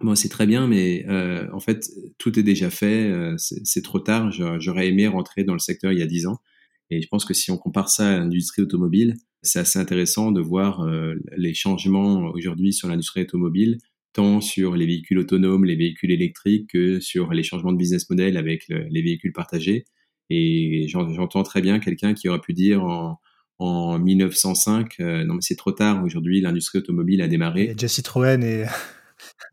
Bon, c'est très bien, mais euh, en fait, tout est déjà fait. Euh, c'est trop tard. J'aurais aimé rentrer dans le secteur il y a dix ans. Et je pense que si on compare ça à l'industrie automobile, c'est assez intéressant de voir euh, les changements aujourd'hui sur l'industrie automobile, tant sur les véhicules autonomes, les véhicules électriques, que sur les changements de business model avec les véhicules partagés. Et j'entends très bien quelqu'un qui aurait pu dire en, en 1905, non mais c'est trop tard. Aujourd'hui, l'industrie automobile a démarré. Et déjà Citroën et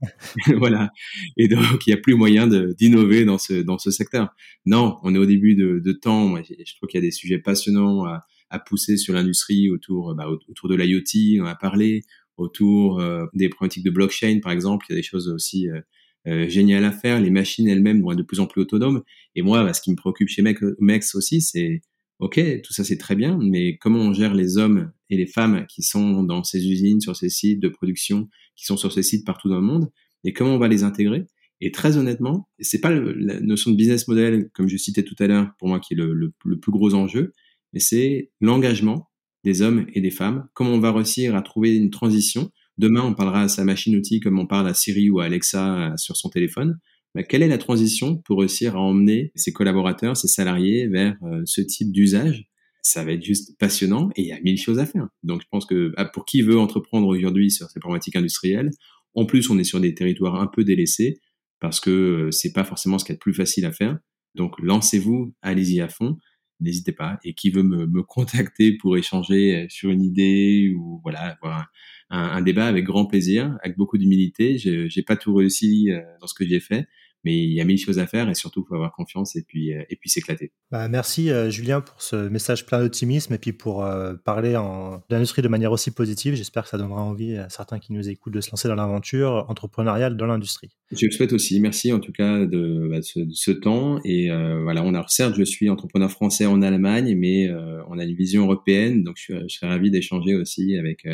voilà. Et donc, il n'y a plus moyen d'innover dans ce, dans ce secteur. Non, on est au début de, temps. Je trouve qu'il y a des sujets passionnants à, à pousser sur l'industrie autour, bah, autour de l'IoT, on a parlé, autour euh, des problématiques de blockchain, par exemple. Il y a des choses aussi euh, euh, géniales à faire. Les machines elles-mêmes vont être de plus en plus autonomes. Et moi, bah, ce qui me préoccupe chez Mex aussi, c'est Ok, tout ça c'est très bien, mais comment on gère les hommes et les femmes qui sont dans ces usines, sur ces sites de production, qui sont sur ces sites partout dans le monde, et comment on va les intégrer Et très honnêtement, c'est pas la notion de business model comme je citais tout à l'heure pour moi qui est le, plus gros enjeu, mais c'est l'engagement des hommes et des femmes. Comment on va réussir à trouver une transition Demain, on parlera à sa machine-outil comme on parle à Siri ou à Alexa sur son téléphone. Bah, quelle est la transition pour réussir à emmener ses collaborateurs, ses salariés vers euh, ce type d'usage? Ça va être juste passionnant et il y a mille choses à faire. Donc je pense que ah, pour qui veut entreprendre aujourd'hui sur ces problématiques industrielles, en plus on est sur des territoires un peu délaissés parce que euh, c'est pas forcément ce qui est le plus facile à faire. Donc lancez-vous, allez-y à fond n'hésitez pas. Et qui veut me, me, contacter pour échanger sur une idée ou voilà avoir un, un, débat avec grand plaisir, avec beaucoup d'humilité. J'ai pas tout réussi euh, dans ce que j'ai fait, mais il y a mille choses à faire et surtout il faut avoir confiance et puis euh, et puis s'éclater. Bah, merci euh, Julien pour ce message plein d'optimisme et puis pour euh, parler en d'industrie de manière aussi positive. J'espère que ça donnera envie à certains qui nous écoutent de se lancer dans l'aventure entrepreneuriale dans l'industrie. Je le souhaite aussi. Merci en tout cas de, bah, ce, de ce, temps et voilà on a certes je suis entrepreneur français en Allemagne mais on a une vision européenne donc je, je serais ravi d'échanger aussi avec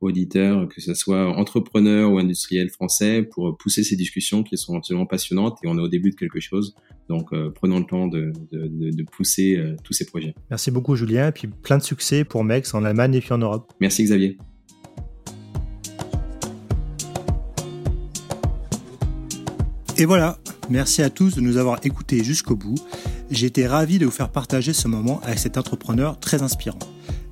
auditeurs, que ce soit entrepreneurs ou industriels français, pour pousser ces discussions qui sont absolument passionnantes et on est au début de quelque chose. Donc euh, prenons le temps de, pousser euh, tous ces projets. Merci beaucoup Julien et puis plein de succès pour MEX en Allemagne et puis en Europe. Merci Xavier. Et voilà, merci à tous de nous avoir écoutés jusqu'au bout. J'ai été ravi de vous faire partager ce moment avec cet entrepreneur très inspirant.